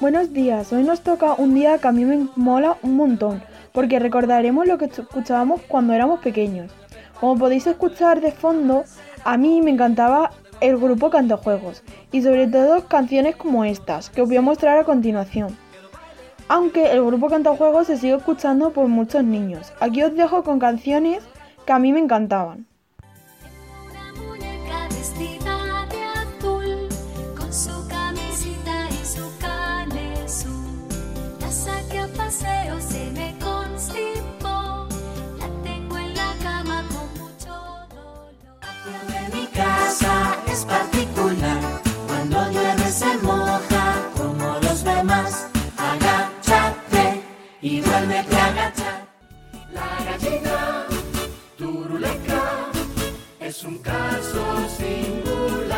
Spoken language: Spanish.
Buenos días, hoy nos toca un día que a mí me mola un montón, porque recordaremos lo que escuchábamos cuando éramos pequeños. Como podéis escuchar de fondo, a mí me encantaba el grupo Cantajuegos y sobre todo canciones como estas, que os voy a mostrar a continuación. Aunque el grupo Cantajuegos se sigue escuchando por muchos niños. Aquí os dejo con canciones que a mí me encantaban. paseo se me constipó. La tengo en la cama con mucho dolor. de mi casa es particular. Cuando llueve se moja como los demás. Agáchate y vuélvete a agachar. La gallina turuleca es un caso singular.